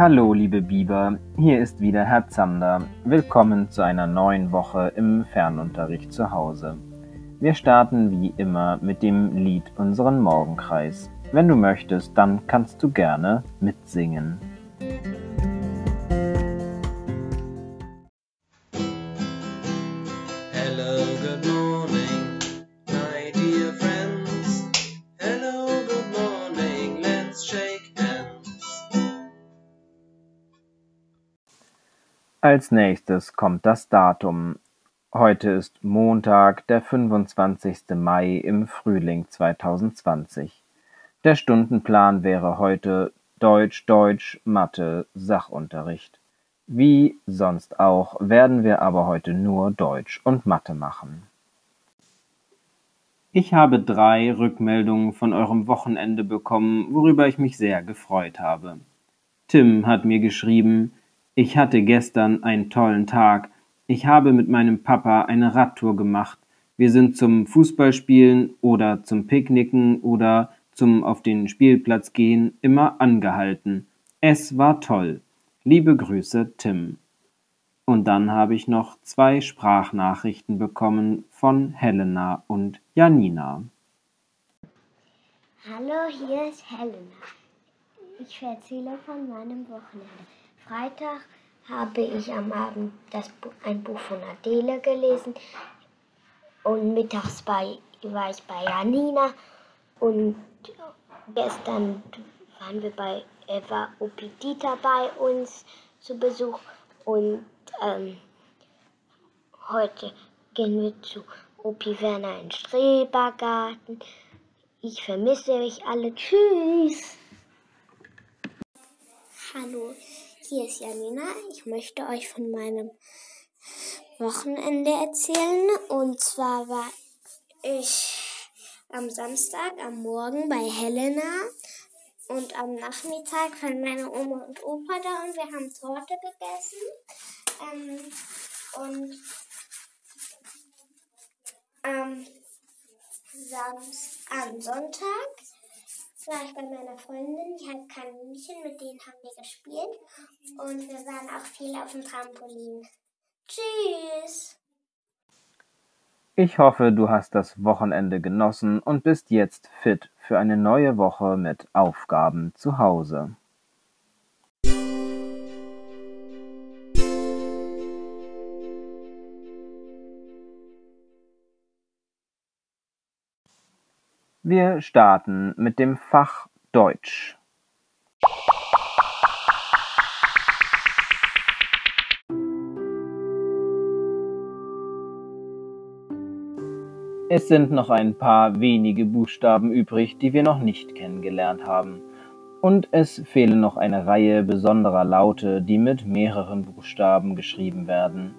Hallo, liebe Biber, hier ist wieder Herr Zander. Willkommen zu einer neuen Woche im Fernunterricht zu Hause. Wir starten wie immer mit dem Lied unseren Morgenkreis. Wenn du möchtest, dann kannst du gerne mitsingen. Hello, good morning, Als nächstes kommt das Datum. Heute ist Montag, der 25. Mai im Frühling 2020. Der Stundenplan wäre heute Deutsch, Deutsch, Mathe, Sachunterricht. Wie sonst auch werden wir aber heute nur Deutsch und Mathe machen. Ich habe drei Rückmeldungen von eurem Wochenende bekommen, worüber ich mich sehr gefreut habe. Tim hat mir geschrieben, ich hatte gestern einen tollen Tag. Ich habe mit meinem Papa eine Radtour gemacht. Wir sind zum Fußballspielen oder zum Picknicken oder zum auf den Spielplatz gehen immer angehalten. Es war toll. Liebe Grüße, Tim. Und dann habe ich noch zwei Sprachnachrichten bekommen von Helena und Janina. Hallo, hier ist Helena. Ich erzähle von meinem Wochenende. Freitag habe ich am Abend das, ein Buch von Adele gelesen und mittags bei, war ich bei Janina und gestern waren wir bei Eva Opidita bei uns zu Besuch und ähm, heute gehen wir zu Opi Werner in Strebergarten. Ich vermisse euch alle. Tschüss. Hallo, hier ist Janina. Ich möchte euch von meinem Wochenende erzählen. Und zwar war ich am Samstag, am Morgen bei Helena und am Nachmittag waren meine Oma und Opa da und wir haben Torte gegessen. Ähm, und am, Samst am Sonntag war ich bei meiner Freundin, die hat Kaninchen, mit denen haben wir gespielt. Und wir waren auch viel auf dem Trampolin. Tschüss! Ich hoffe, du hast das Wochenende genossen und bist jetzt fit für eine neue Woche mit Aufgaben zu Hause. Wir starten mit dem Fach Deutsch. Es sind noch ein paar wenige Buchstaben übrig, die wir noch nicht kennengelernt haben. Und es fehlen noch eine Reihe besonderer Laute, die mit mehreren Buchstaben geschrieben werden.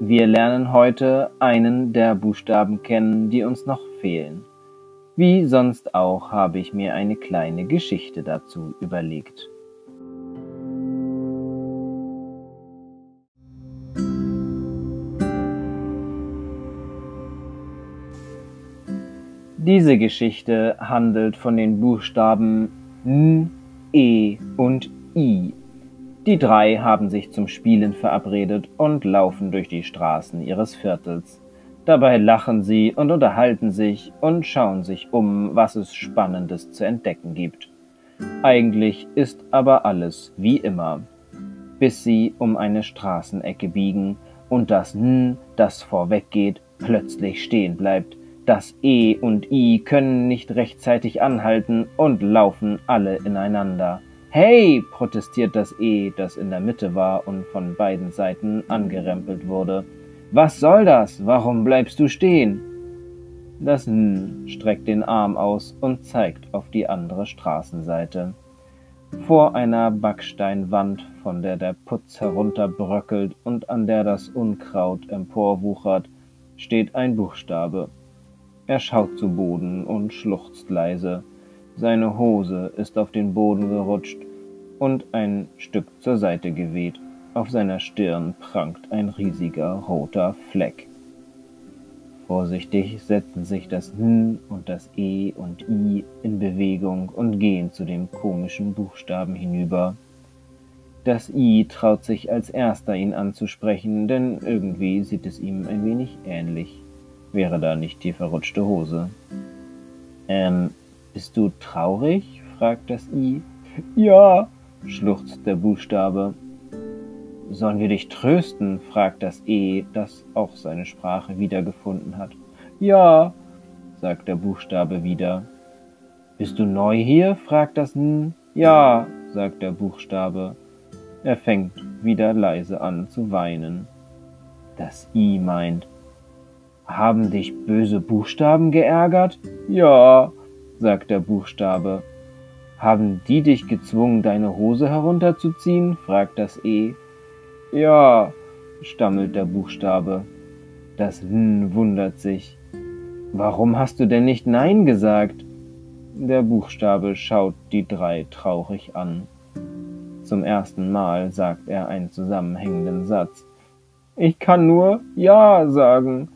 Wir lernen heute einen der Buchstaben kennen, die uns noch fehlen. Wie sonst auch habe ich mir eine kleine Geschichte dazu überlegt. Diese Geschichte handelt von den Buchstaben N, E und I. Die drei haben sich zum Spielen verabredet und laufen durch die Straßen ihres Viertels. Dabei lachen sie und unterhalten sich und schauen sich um, was es Spannendes zu entdecken gibt. Eigentlich ist aber alles wie immer, bis sie um eine Straßenecke biegen und das N, das vorweggeht, plötzlich stehen bleibt. Das E und I können nicht rechtzeitig anhalten und laufen alle ineinander. Hey, protestiert das E, das in der Mitte war und von beiden Seiten angerempelt wurde. Was soll das? Warum bleibst du stehen? Das N streckt den Arm aus und zeigt auf die andere Straßenseite. Vor einer Backsteinwand, von der der Putz herunterbröckelt und an der das Unkraut emporwuchert, steht ein Buchstabe. Er schaut zu Boden und schluchzt leise. Seine Hose ist auf den Boden gerutscht und ein Stück zur Seite geweht. Auf seiner Stirn prangt ein riesiger roter Fleck. Vorsichtig setzen sich das N und das E und I in Bewegung und gehen zu dem komischen Buchstaben hinüber. Das I traut sich als erster ihn anzusprechen, denn irgendwie sieht es ihm ein wenig ähnlich. Wäre da nicht die verrutschte Hose. Ähm, bist du traurig? fragt das I. Ja, schluchzt der Buchstabe. Sollen wir dich trösten? fragt das E, das auch seine Sprache wiedergefunden hat. Ja, sagt der Buchstabe wieder. Bist du neu hier? fragt das N. Ja, sagt der Buchstabe. Er fängt wieder leise an zu weinen. Das I meint, haben dich böse Buchstaben geärgert? Ja, sagt der Buchstabe. Haben die dich gezwungen, deine Hose herunterzuziehen? fragt das E. Ja, stammelt der Buchstabe. Das N wundert sich. Warum hast du denn nicht Nein gesagt? Der Buchstabe schaut die drei traurig an. Zum ersten Mal sagt er einen zusammenhängenden Satz. Ich kann nur Ja sagen.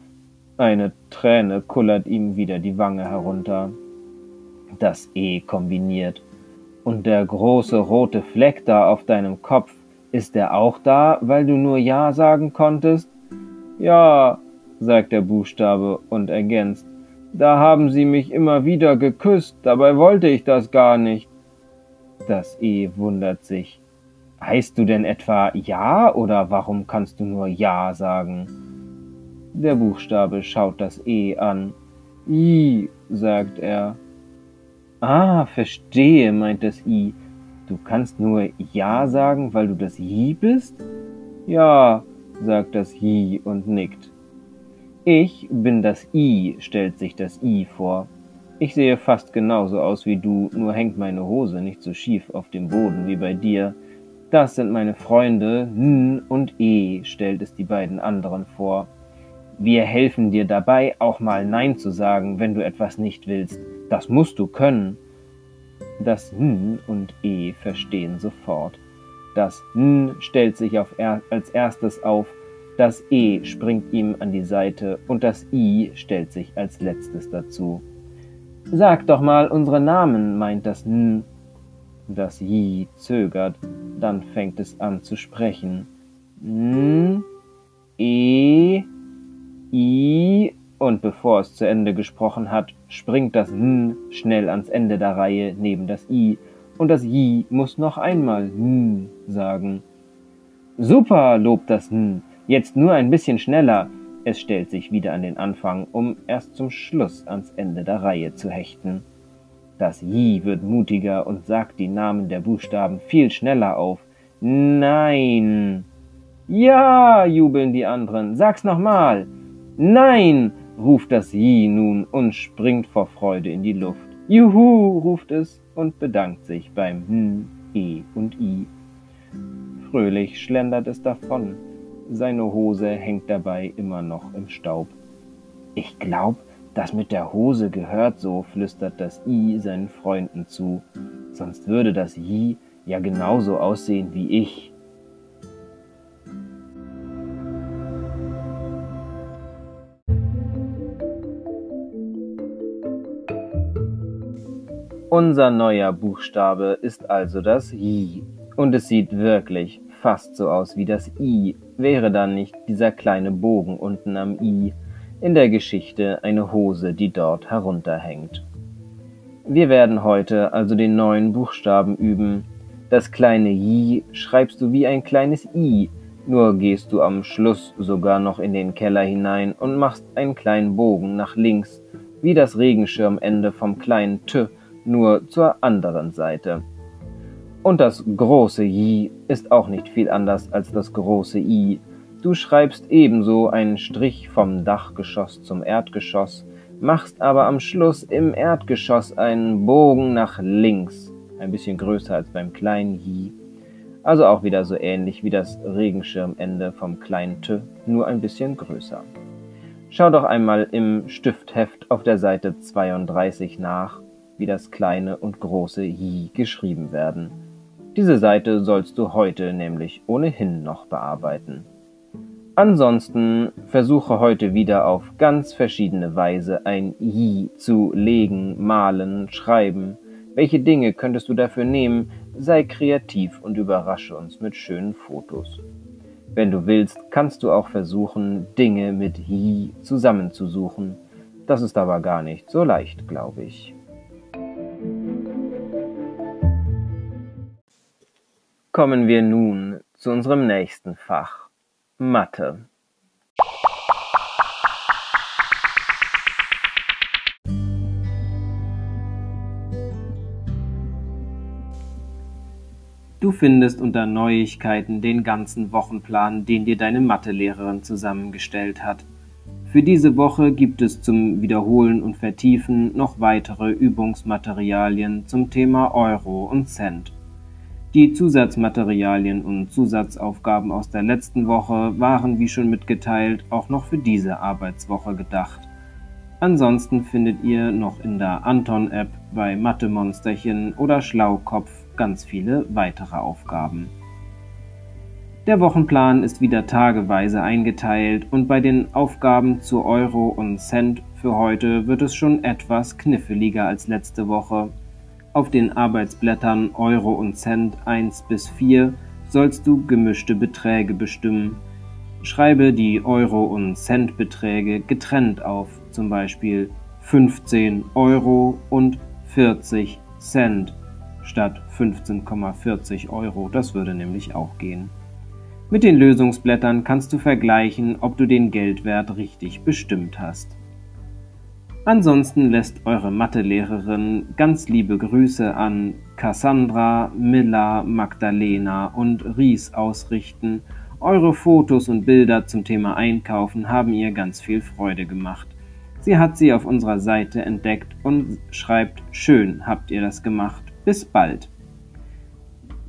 Eine Träne kullert ihm wieder die Wange herunter. Das E kombiniert. Und der große rote Fleck da auf deinem Kopf, ist er auch da, weil du nur Ja sagen konntest? Ja, sagt der Buchstabe und ergänzt. Da haben sie mich immer wieder geküsst, dabei wollte ich das gar nicht. Das E wundert sich. Heißt du denn etwa Ja oder warum kannst du nur Ja sagen? Der Buchstabe schaut das E an. I, sagt er. Ah, verstehe, meint das I. Du kannst nur Ja sagen, weil du das I bist? Ja, sagt das I und nickt. Ich bin das I, stellt sich das I vor. Ich sehe fast genauso aus wie du, nur hängt meine Hose nicht so schief auf dem Boden wie bei dir. Das sind meine Freunde N und E, stellt es die beiden anderen vor. Wir helfen dir dabei, auch mal Nein zu sagen, wenn du etwas nicht willst. Das musst du können. Das N und E verstehen sofort. Das N stellt sich er als erstes auf, das E springt ihm an die Seite und das I stellt sich als letztes dazu. Sag doch mal unsere Namen, meint das N das Yi zögert, dann fängt es an zu sprechen. N, E, I und bevor es zu Ende gesprochen hat, springt das N schnell ans Ende der Reihe neben das I und das Yi muss noch einmal N sagen. Super, lobt das N, jetzt nur ein bisschen schneller. Es stellt sich wieder an den Anfang, um erst zum Schluss ans Ende der Reihe zu hechten. Das Yi wird mutiger und sagt die Namen der Buchstaben viel schneller auf. Nein. Ja, jubeln die anderen. Sag's nochmal. Nein, ruft das Yi nun und springt vor Freude in die Luft. Juhu, ruft es und bedankt sich beim N, E und I. Fröhlich schlendert es davon. Seine Hose hängt dabei immer noch im Staub. Ich glaub, das mit der Hose gehört so, flüstert das I seinen Freunden zu, sonst würde das I ja genauso aussehen wie ich. Unser neuer Buchstabe ist also das I. Und es sieht wirklich fast so aus wie das I, wäre dann nicht dieser kleine Bogen unten am I, in der Geschichte eine Hose, die dort herunterhängt. Wir werden heute also den neuen Buchstaben üben. Das kleine J schreibst du wie ein kleines I, nur gehst du am Schluss sogar noch in den Keller hinein und machst einen kleinen Bogen nach links, wie das Regenschirmende vom kleinen T, nur zur anderen Seite. Und das große J ist auch nicht viel anders als das große I, Du schreibst ebenso einen Strich vom Dachgeschoss zum Erdgeschoss, machst aber am Schluss im Erdgeschoss einen Bogen nach links, ein bisschen größer als beim kleinen J. Also auch wieder so ähnlich wie das Regenschirmende vom kleinen T, nur ein bisschen größer. Schau doch einmal im Stiftheft auf der Seite 32 nach, wie das kleine und große J geschrieben werden. Diese Seite sollst du heute nämlich ohnehin noch bearbeiten. Ansonsten versuche heute wieder auf ganz verschiedene Weise ein I zu legen, malen, schreiben. Welche Dinge könntest du dafür nehmen? Sei kreativ und überrasche uns mit schönen Fotos. Wenn du willst, kannst du auch versuchen, Dinge mit Yi zusammenzusuchen. Das ist aber gar nicht so leicht, glaube ich. Kommen wir nun zu unserem nächsten Fach, Mathe. Du findest unter Neuigkeiten den ganzen Wochenplan, den dir deine Mathelehrerin zusammengestellt hat. Für diese Woche gibt es zum Wiederholen und Vertiefen noch weitere Übungsmaterialien zum Thema Euro und Cent. Die Zusatzmaterialien und Zusatzaufgaben aus der letzten Woche waren, wie schon mitgeteilt, auch noch für diese Arbeitswoche gedacht. Ansonsten findet ihr noch in der Anton-App bei Mathe-Monsterchen oder Schlaukopf ganz viele weitere Aufgaben. Der Wochenplan ist wieder tageweise eingeteilt und bei den Aufgaben zu Euro und Cent für heute wird es schon etwas kniffliger als letzte Woche. Auf den Arbeitsblättern Euro und Cent 1 bis 4 sollst du gemischte Beträge bestimmen. Schreibe die Euro- und Centbeträge getrennt auf, zum Beispiel 15 Euro und 40 Cent statt 15,40 Euro. Das würde nämlich auch gehen. Mit den Lösungsblättern kannst du vergleichen, ob du den Geldwert richtig bestimmt hast. Ansonsten lässt eure Mathelehrerin ganz liebe Grüße an Cassandra, Milla, Magdalena und Ries ausrichten. Eure Fotos und Bilder zum Thema Einkaufen haben ihr ganz viel Freude gemacht. Sie hat sie auf unserer Seite entdeckt und schreibt, schön habt ihr das gemacht. Bis bald.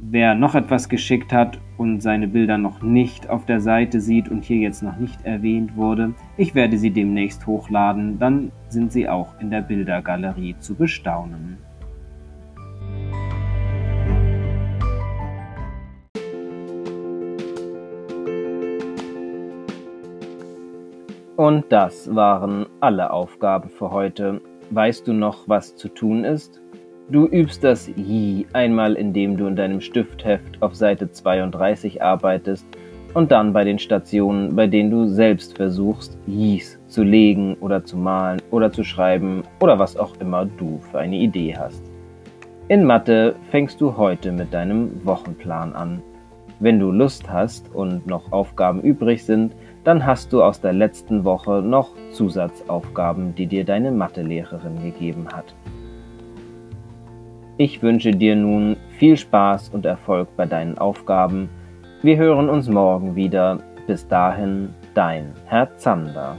Wer noch etwas geschickt hat und seine Bilder noch nicht auf der Seite sieht und hier jetzt noch nicht erwähnt wurde, ich werde sie demnächst hochladen, dann sind sie auch in der Bildergalerie zu bestaunen. Und das waren alle Aufgaben für heute. Weißt du noch, was zu tun ist? Du übst das Yi einmal, indem du in deinem Stiftheft auf Seite 32 arbeitest und dann bei den Stationen, bei denen du selbst versuchst, Yis zu legen oder zu malen oder zu schreiben oder was auch immer du für eine Idee hast. In Mathe fängst du heute mit deinem Wochenplan an. Wenn du Lust hast und noch Aufgaben übrig sind, dann hast du aus der letzten Woche noch Zusatzaufgaben, die dir deine Mathelehrerin gegeben hat. Ich wünsche dir nun viel Spaß und Erfolg bei deinen Aufgaben. Wir hören uns morgen wieder. Bis dahin, dein Herr Zander.